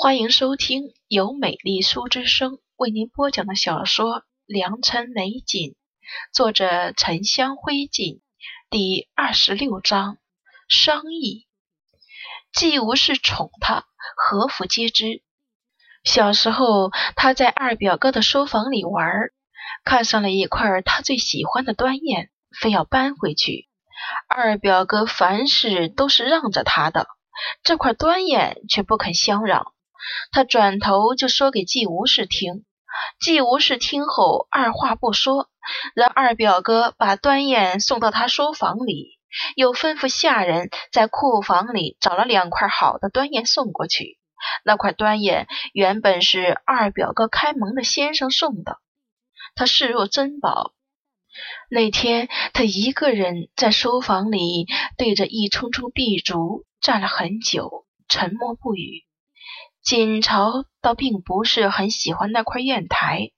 欢迎收听由美丽书之声为您播讲的小说《良辰美景》，作者沉香灰烬，第二十六章商议。既无事宠他，何府皆知。小时候，他在二表哥的书房里玩，看上了一块他最喜欢的端砚，非要搬回去。二表哥凡事都是让着他的，这块端砚却不肯相让。他转头就说给季无事听，季无事听后二话不说，让二表哥把端砚送到他书房里，又吩咐下人在库房里找了两块好的端砚送过去。那块端砚原本是二表哥开门的先生送的，他视若珍宝。那天他一个人在书房里对着一重重壁烛站了很久，沉默不语。锦朝倒并不是很喜欢那块砚台，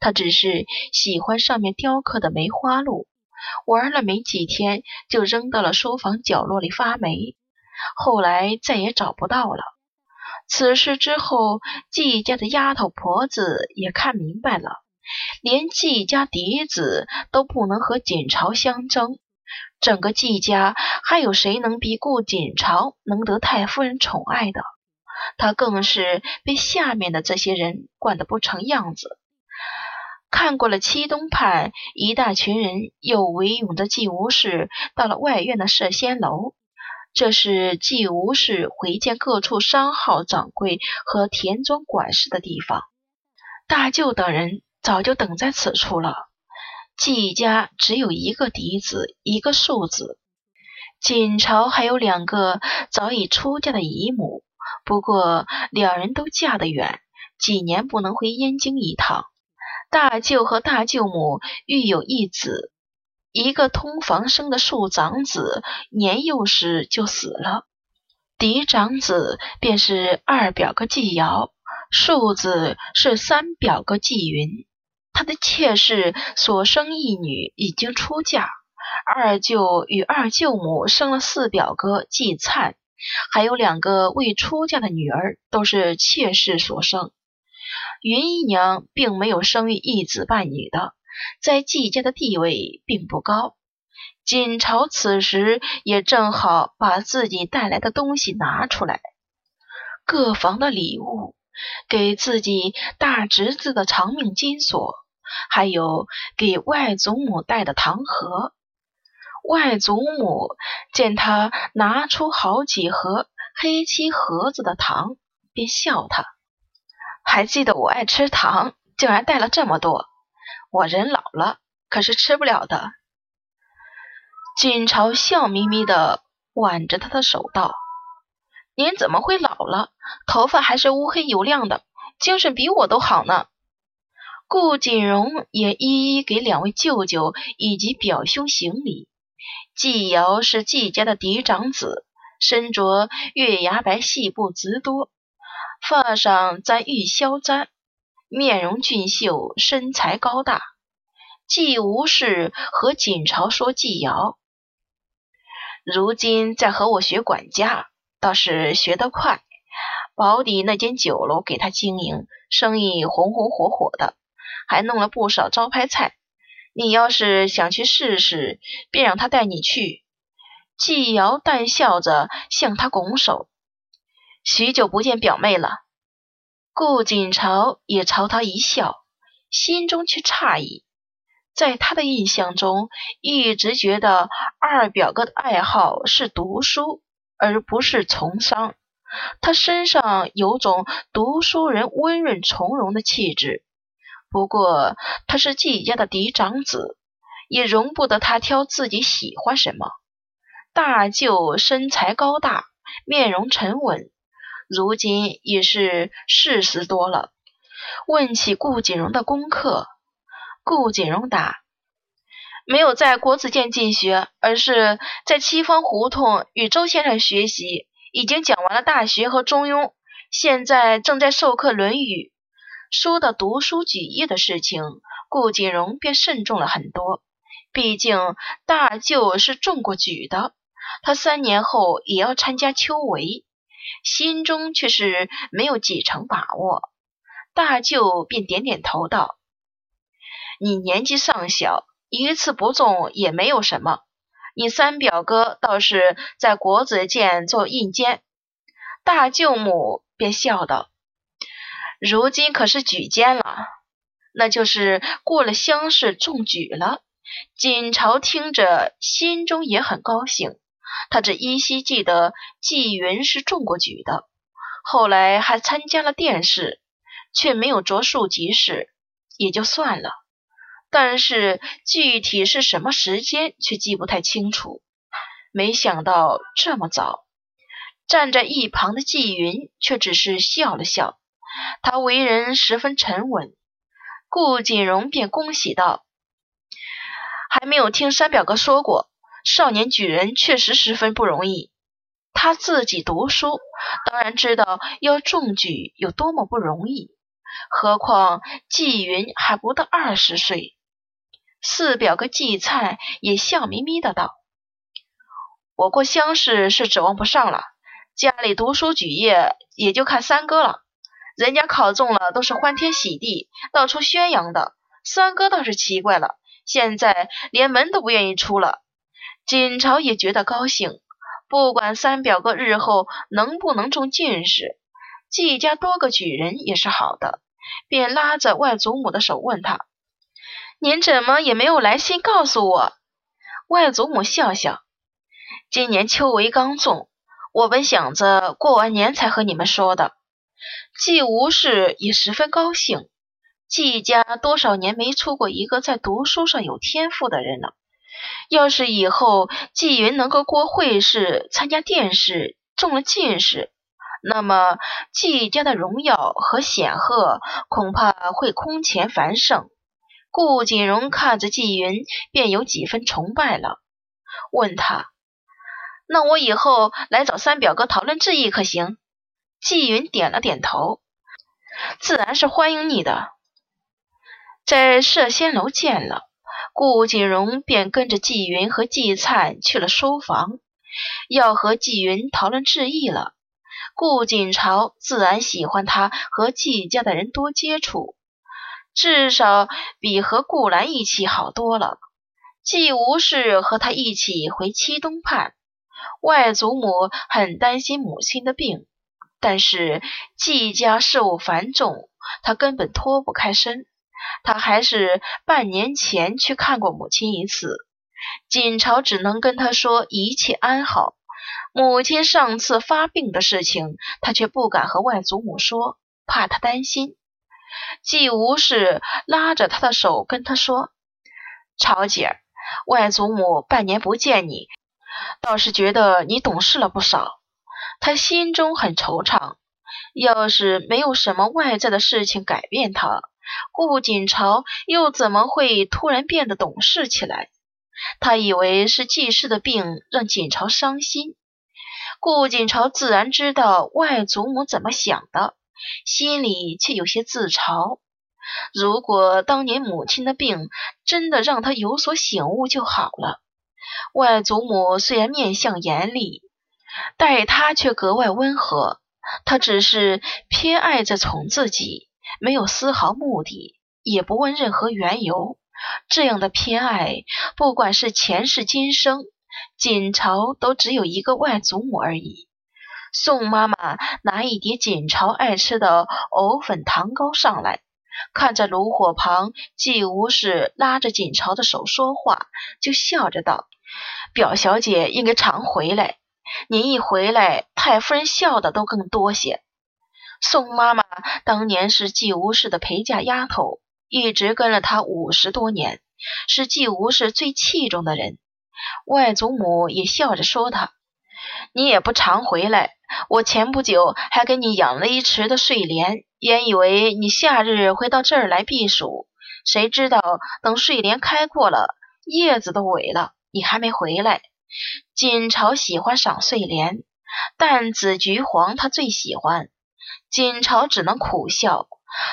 他只是喜欢上面雕刻的梅花鹿。玩了没几天，就扔到了书房角落里发霉，后来再也找不到了。此事之后，季家的丫头婆子也看明白了，连季家嫡子都不能和锦朝相争，整个季家还有谁能比顾锦朝能得太夫人宠爱的？他更是被下面的这些人惯得不成样子。看过了七东派，一大群人又围拥着季无事到了外院的摄仙楼。这是季无事回见各处商号掌柜和田庄管事的地方。大舅等人早就等在此处了。季家只有一个嫡子，一个庶子。锦朝还有两个早已出嫁的姨母。不过两人都嫁得远，几年不能回燕京一趟。大舅和大舅母育有一子，一个通房生的庶长子，年幼时就死了。嫡长子便是二表哥季瑶，庶子是三表哥季云。他的妾室所生一女已经出嫁，二舅与二舅母生了四表哥季灿。还有两个未出嫁的女儿，都是妾室所生。云姨娘并没有生育一子半女的，在季家的地位并不高。锦朝此时也正好把自己带来的东西拿出来，各房的礼物，给自己大侄子的长命金锁，还有给外祖母带的糖盒。外祖母见他拿出好几盒黑漆盒子的糖，便笑他：“还记得我爱吃糖，竟然带了这么多。我人老了，可是吃不了的。”锦朝笑眯眯的挽着他的手道：“您怎么会老了？头发还是乌黑油亮的，精神比我都好呢。”顾锦荣也一一给两位舅舅以及表兄行礼。季瑶是季家的嫡长子，身着月牙白细布直多，发上簪玉箫簪，面容俊秀，身材高大。季无事和锦朝说：“季瑶如今在和我学管家，倒是学得快。保底那间酒楼给他经营，生意红红火火的，还弄了不少招牌菜。”你要是想去试试，便让他带你去。季瑶淡笑着向他拱手。许久不见表妹了。顾锦朝也朝他一笑，心中却诧异。在他的印象中，一直觉得二表哥的爱好是读书，而不是从商。他身上有种读书人温润从容的气质。不过他是季家的嫡长子，也容不得他挑自己喜欢什么。大舅身材高大，面容沉稳，如今已是四十多了。问起顾锦荣的功课，顾锦荣答：“没有在国子监进学，而是在七方胡同与周先生学习，已经讲完了《大学》和《中庸》，现在正在授课《论语》。”说到读书举业的事情，顾锦荣便慎重了很多。毕竟大舅是中过举的，他三年后也要参加秋闱。心中却是没有几成把握。大舅便点点头道：“你年纪尚小，一次不中也没有什么。你三表哥倒是在国子监做印监。”大舅母便笑道：“如今可是举荐了，那就是过了乡试中举了。”锦朝听着，心中也很高兴。他只依稀记得纪云是中过举的，后来还参加了殿试。却没有着数及时，也就算了。但是具体是什么时间，却记不太清楚。没想到这么早，站在一旁的纪云却只是笑了笑。他为人十分沉稳。顾锦荣便恭喜道：“还没有听三表哥说过，少年举人确实十分不容易。他自己读书，当然知道要中举有多么不容易。”何况季云还不到二十岁，四表哥季灿也笑眯眯的道：“我过乡试是指望不上了，家里读书举业也就看三哥了。人家考中了都是欢天喜地，到处宣扬的。三哥倒是奇怪了，现在连门都不愿意出了。”锦朝也觉得高兴，不管三表哥日后能不能中进士，季家多个举人也是好的。便拉着外祖母的手问他：“您怎么也没有来信告诉我？”外祖母笑笑：“今年秋闱刚中，我本想着过完年才和你们说的。”季无事也十分高兴。季家多少年没出过一个在读书上有天赋的人了。要是以后季云能够过会试、参加殿试，中了进士，那么季家的荣耀和显赫恐怕会空前繁盛。顾锦荣看着季云，便有几分崇拜了，问他：“那我以后来找三表哥讨论志意可行？”季云点了点头：“自然是欢迎你的。”在摄仙楼见了顾锦荣，便跟着季云和季灿去了书房，要和季云讨论志意了。顾锦朝自然喜欢他和季家的人多接触，至少比和顾兰一起好多了。季无事和他一起回七东畔，外祖母很担心母亲的病，但是季家事务繁重，他根本脱不开身。他还是半年前去看过母亲一次，锦朝只能跟他说一切安好。母亲上次发病的事情，他却不敢和外祖母说，怕他担心。季无事拉着他的手跟他说：“朝姐儿，外祖母半年不见你，倒是觉得你懂事了不少。他心中很惆怅。要是没有什么外在的事情改变他，顾锦朝又怎么会突然变得懂事起来？他以为是季氏的病让锦朝伤心。”顾锦朝自然知道外祖母怎么想的，心里却有些自嘲。如果当年母亲的病真的让他有所醒悟就好了。外祖母虽然面相严厉，待他却格外温和。他只是偏爱着宠自己，没有丝毫目的，也不问任何缘由。这样的偏爱，不管是前世今生。锦朝都只有一个外祖母而已。宋妈妈拿一碟锦朝爱吃的藕粉糖糕上来，看着炉火旁季无事拉着锦朝的手说话，就笑着道：“表小姐应该常回来，您一回来，太夫人笑的都更多些。”宋妈妈当年是季无事的陪嫁丫头，一直跟了他五十多年，是季无事最器重的人。外祖母也笑着说：“他，你也不常回来。我前不久还给你养了一池的睡莲，原以为你夏日会到这儿来避暑，谁知道等睡莲开过了，叶子都萎了，你还没回来。”锦朝喜欢赏睡莲，但紫菊黄他最喜欢。锦朝只能苦笑，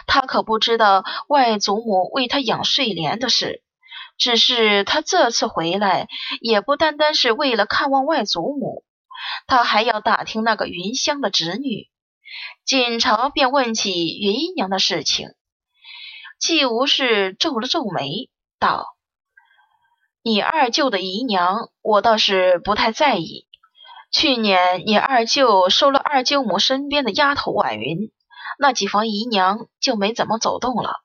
他可不知道外祖母为他养睡莲的事。只是他这次回来，也不单单是为了看望外祖母，他还要打听那个云香的侄女。锦朝便问起云娘的事情。季无事皱了皱眉，道：“你二舅的姨娘，我倒是不太在意。去年你二舅收了二舅母身边的丫头婉云，那几房姨娘就没怎么走动了。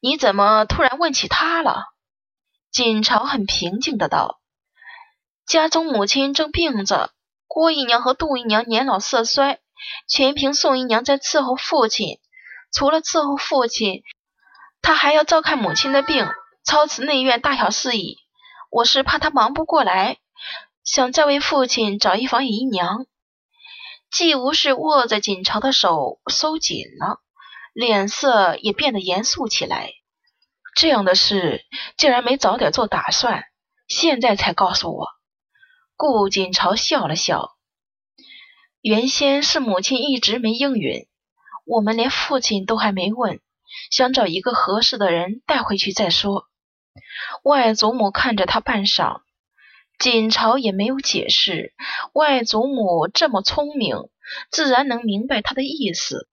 你怎么突然问起她了？”锦朝很平静的道：“家中母亲正病着，郭姨娘和杜姨娘年老色衰，全凭宋姨娘在伺候父亲。除了伺候父亲。”她还要照看母亲的病，操持内院大小事宜。我是怕他忙不过来，想再为父亲找一房姨娘。季无事握着锦朝的手收紧了，脸色也变得严肃起来。这样的事竟然没早点做打算，现在才告诉我。顾锦朝笑了笑，原先是母亲一直没应允，我们连父亲都还没问。想找一个合适的人带回去再说。外祖母看着他半晌，锦朝也没有解释。外祖母这么聪明，自然能明白他的意思。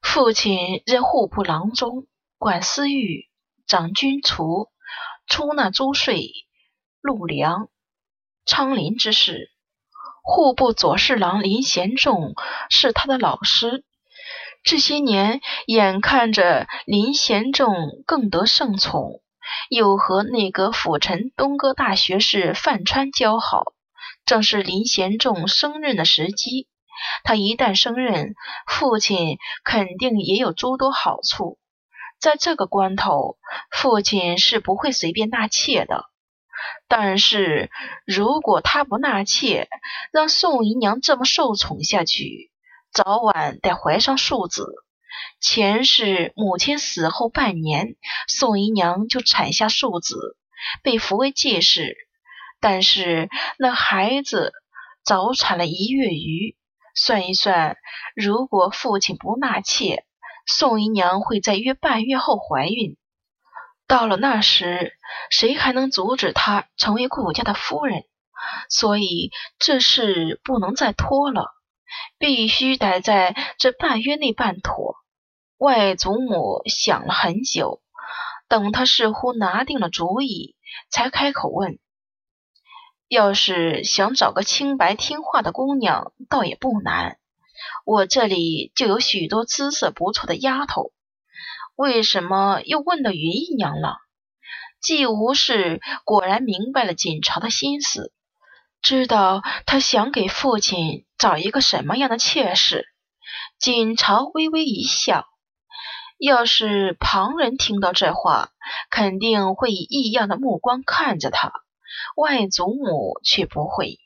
父亲任户部郎中，管私狱、掌军厨、出纳租税、禄粮、昌林之事。户部左侍郎林贤仲是他的老师。这些年，眼看着林贤仲更得圣宠，又和内阁辅臣东阁大学士范川交好，正是林贤仲升任的时机。他一旦升任，父亲肯定也有诸多好处。在这个关头，父亲是不会随便纳妾的。但是如果他不纳妾，让宋姨娘这么受宠下去，早晚得怀上庶子。前世母亲死后半年，宋姨娘就产下庶子，被扶为继室。但是那孩子早产了一月余，算一算，如果父亲不纳妾，宋姨娘会在约半月后怀孕。到了那时，谁还能阻止她成为顾家的夫人？所以这事不能再拖了。必须得在这半月内办妥。外祖母想了很久，等他似乎拿定了主意，才开口问：“要是想找个清白听话的姑娘，倒也不难。我这里就有许多姿色不错的丫头。为什么又问到云姨娘了？”季无事果然明白了锦朝的心思。知道他想给父亲找一个什么样的妾室，锦朝微微一笑。要是旁人听到这话，肯定会以异样的目光看着他，外祖母却不会。